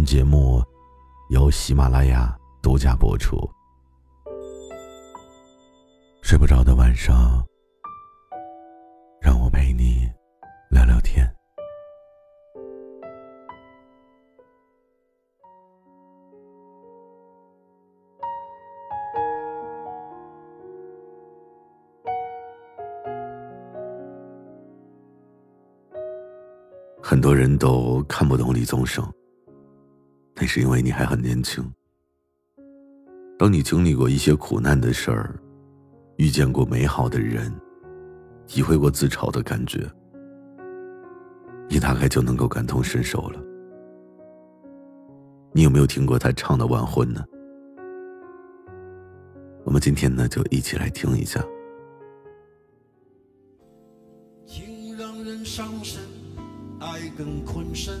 本节目由喜马拉雅独家播出。睡不着的晚上，让我陪你聊聊天。很多人都看不懂李宗盛。那是因为你还很年轻。当你经历过一些苦难的事儿，遇见过美好的人，体会过自嘲的感觉，你大概就能够感同身受了。你有没有听过他唱的《晚婚》呢？我们今天呢，就一起来听一下。情让人伤身，爱更困身。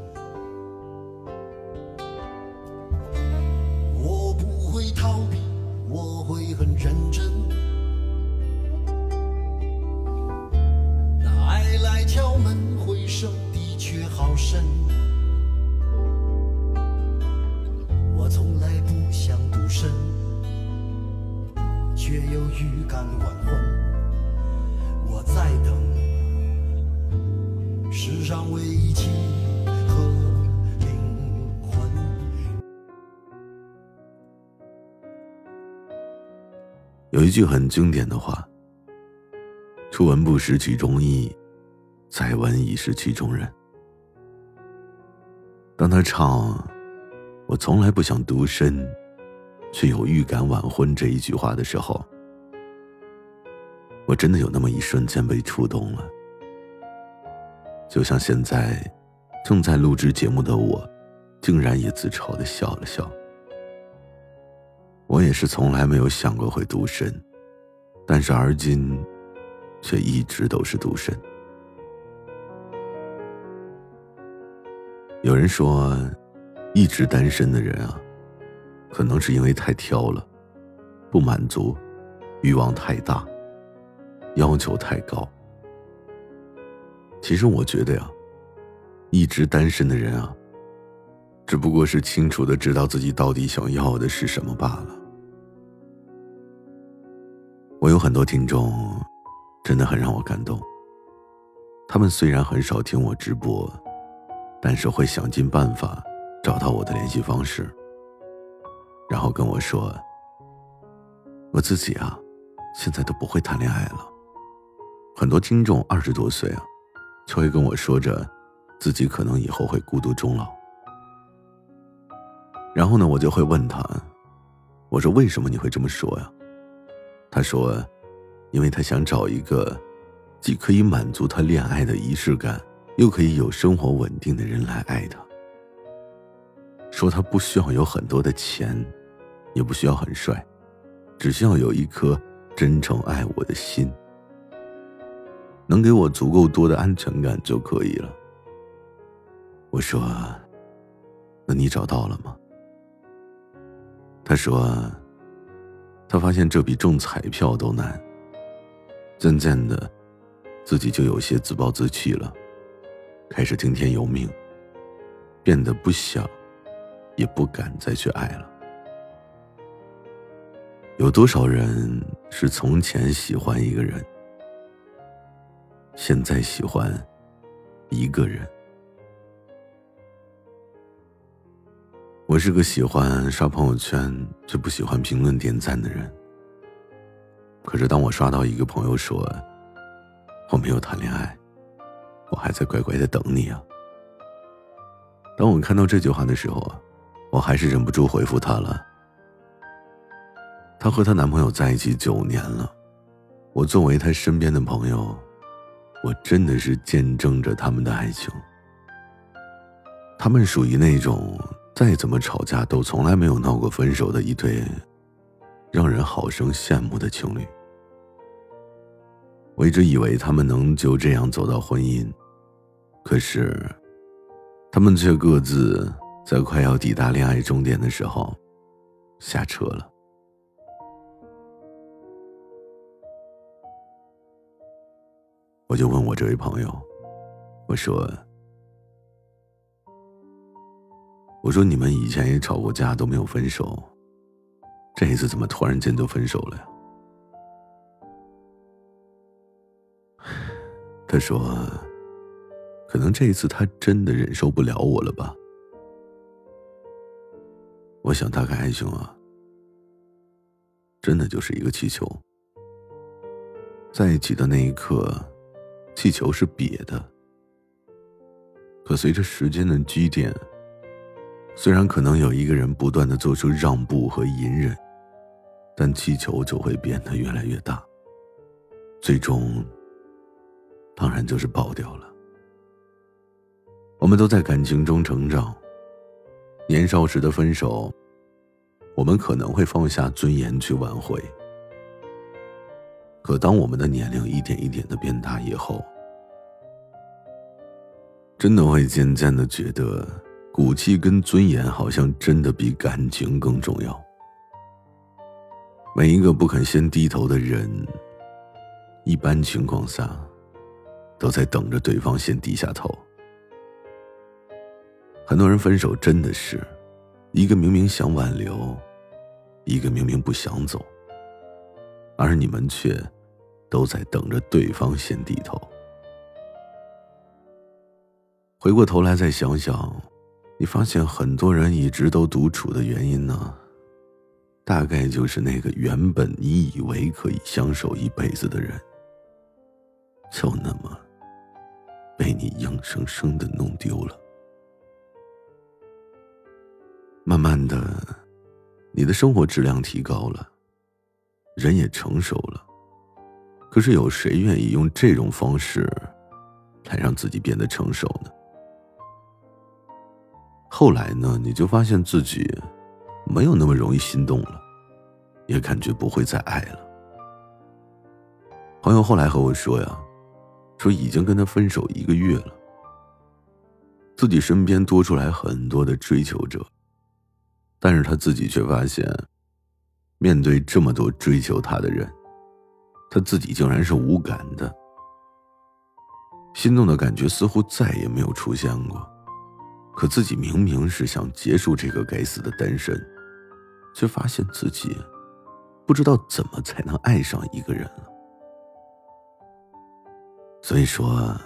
预感晚婚。我在等世上唯一契合灵魂。有一句很经典的话：“初闻不识曲中意。”再闻已是曲中人。当他唱“我从来不想独身，却有预感晚婚”这一句话的时候，我真的有那么一瞬间被触动了。就像现在正在录制节目的我，竟然也自嘲的笑了笑。我也是从来没有想过会独身，但是而今，却一直都是独身。有人说，一直单身的人啊，可能是因为太挑了，不满足，欲望太大，要求太高。其实我觉得呀，一直单身的人啊，只不过是清楚的知道自己到底想要的是什么罢了。我有很多听众，真的很让我感动。他们虽然很少听我直播。但是会想尽办法找到我的联系方式，然后跟我说：“我自己啊，现在都不会谈恋爱了。”很多听众二十多岁啊，就会跟我说着自己可能以后会孤独终老。然后呢，我就会问他：“我说为什么你会这么说呀？”他说：“因为他想找一个既可以满足他恋爱的仪式感。”又可以有生活稳定的人来爱他，说他不需要有很多的钱，也不需要很帅，只需要有一颗真诚爱我的心，能给我足够多的安全感就可以了。我说：“那你找到了吗？”他说：“他发现这比中彩票都难。”渐渐的，自己就有些自暴自弃了。开始听天由命，变得不想，也不敢再去爱了。有多少人是从前喜欢一个人，现在喜欢一个人？我是个喜欢刷朋友圈却不喜欢评论点赞的人。可是当我刷到一个朋友说我没有谈恋爱，我还在乖乖的等你啊。当我看到这句话的时候，我还是忍不住回复她了。她和她男朋友在一起九年了，我作为她身边的朋友，我真的是见证着他们的爱情。他们属于那种再怎么吵架都从来没有闹过分手的一对，让人好生羡慕的情侣。我一直以为他们能就这样走到婚姻，可是，他们却各自在快要抵达恋爱终点的时候，下车了。我就问我这位朋友，我说。我说：“你们以前也吵过架，都没有分手，这一次怎么突然间就分手了呀？”他说：“可能这一次他真的忍受不了我了吧。”我想，大概爱情啊，真的就是一个气球，在一起的那一刻，气球是瘪的，可随着时间的积淀。虽然可能有一个人不断的做出让步和隐忍，但气球就会变得越来越大，最终，当然就是爆掉了。我们都在感情中成长，年少时的分手，我们可能会放下尊严去挽回，可当我们的年龄一点一点的变大以后，真的会渐渐的觉得。骨气跟尊严好像真的比感情更重要。每一个不肯先低头的人，一般情况下，都在等着对方先低下头。很多人分手真的是，一个明明想挽留，一个明明不想走，而你们却都在等着对方先低头。回过头来再想想。你发现很多人一直都独处的原因呢，大概就是那个原本你以为可以相守一辈子的人，就那么被你硬生生的弄丢了。慢慢的，你的生活质量提高了，人也成熟了，可是有谁愿意用这种方式来让自己变得成熟呢？后来呢，你就发现自己没有那么容易心动了，也感觉不会再爱了。朋友后来和我说呀，说已经跟他分手一个月了，自己身边多出来很多的追求者，但是他自己却发现，面对这么多追求他的人，他自己竟然是无感的，心动的感觉似乎再也没有出现过。可自己明明是想结束这个该死的单身，却发现自己不知道怎么才能爱上一个人了。所以说，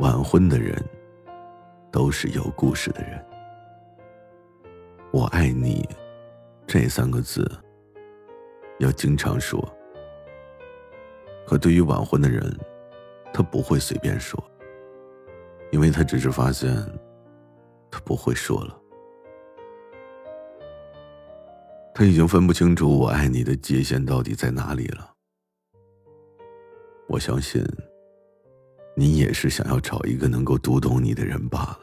晚婚的人都是有故事的人。我爱你这三个字要经常说，可对于晚婚的人，他不会随便说。因为他只是发现，他不会说了，他已经分不清楚我爱你的界限到底在哪里了。我相信，你也是想要找一个能够读懂你的人罢了。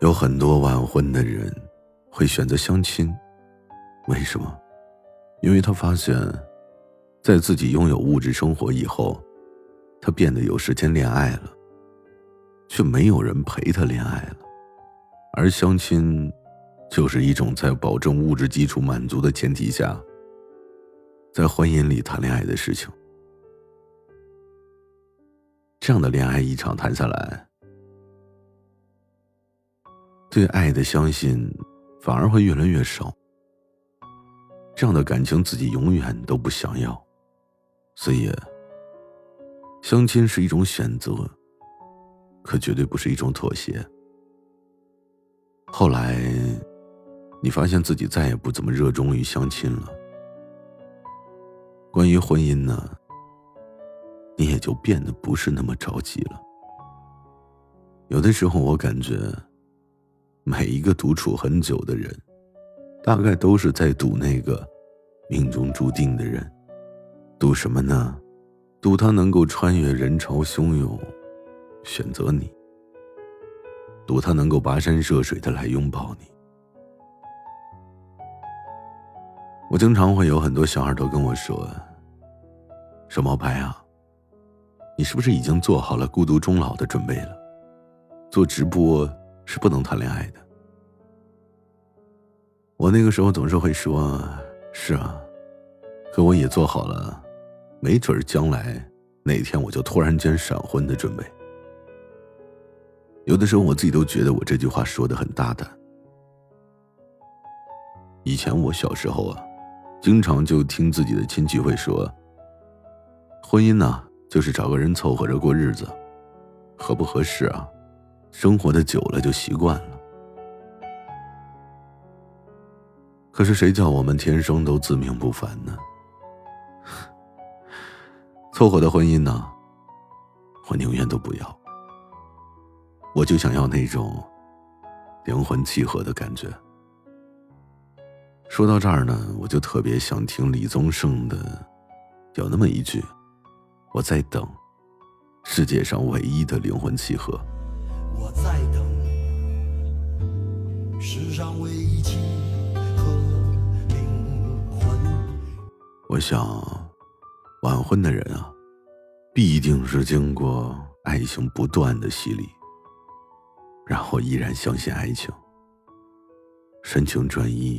有很多晚婚的人会选择相亲，为什么？因为他发现，在自己拥有物质生活以后，他变得有时间恋爱了。却没有人陪他恋爱了，而相亲，就是一种在保证物质基础满足的前提下，在婚姻里谈恋爱的事情。这样的恋爱一场谈下来，对爱的相信反而会越来越少。这样的感情自己永远都不想要，所以，相亲是一种选择。可绝对不是一种妥协。后来，你发现自己再也不怎么热衷于相亲了，关于婚姻呢，你也就变得不是那么着急了。有的时候，我感觉，每一个独处很久的人，大概都是在赌那个命中注定的人。赌什么呢？赌他能够穿越人潮汹涌，选择你；赌他能够跋山涉水的来拥抱你。我经常会有很多小孩都跟我说：“说毛白啊，你是不是已经做好了孤独终老的准备了？做直播是不能谈恋爱的。”我那个时候总是会说：“是啊，可我也做好了，没准将来哪天我就突然间闪婚的准备。”有的时候我自己都觉得我这句话说的很大胆。以前我小时候啊。经常就听自己的亲戚会说：“婚姻呢，就是找个人凑合着过日子，合不合适啊？生活的久了就习惯了。”可是谁叫我们天生都自命不凡呢？凑合的婚姻呢，我宁愿都不要。我就想要那种灵魂契合的感觉。说到这儿呢，我就特别想听李宗盛的，有那么一句：“我在等世界上唯一的灵魂契合。”我在等世上唯一契合灵魂。我想，晚婚的人啊，必定是经过爱情不断的洗礼，然后依然相信爱情，深情专一。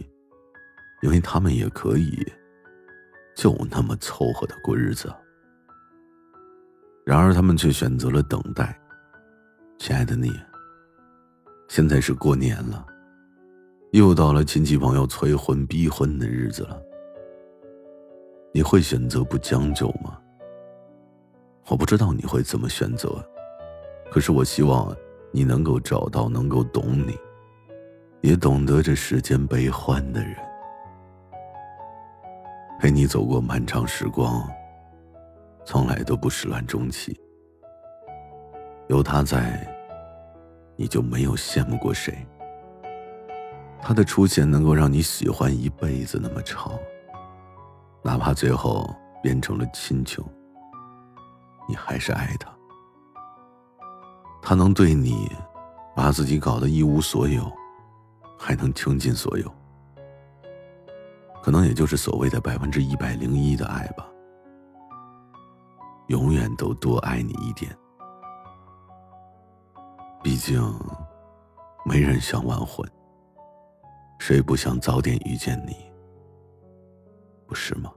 因为他们也可以，就那么凑合的过日子。然而他们却选择了等待。亲爱的你，现在是过年了，又到了亲戚朋友催婚逼婚的日子了。你会选择不将就吗？我不知道你会怎么选择，可是我希望你能够找到能够懂你，也懂得这世间悲欢的人。陪你走过漫长时光，从来都不始乱终弃。有他在，你就没有羡慕过谁。他的出现能够让你喜欢一辈子那么长，哪怕最后变成了亲情，你还是爱他。他能对你，把自己搞得一无所有，还能倾尽所有。可能也就是所谓的百分之一百零一的爱吧，永远都多爱你一点。毕竟，没人想晚婚，谁不想早点遇见你？不是吗？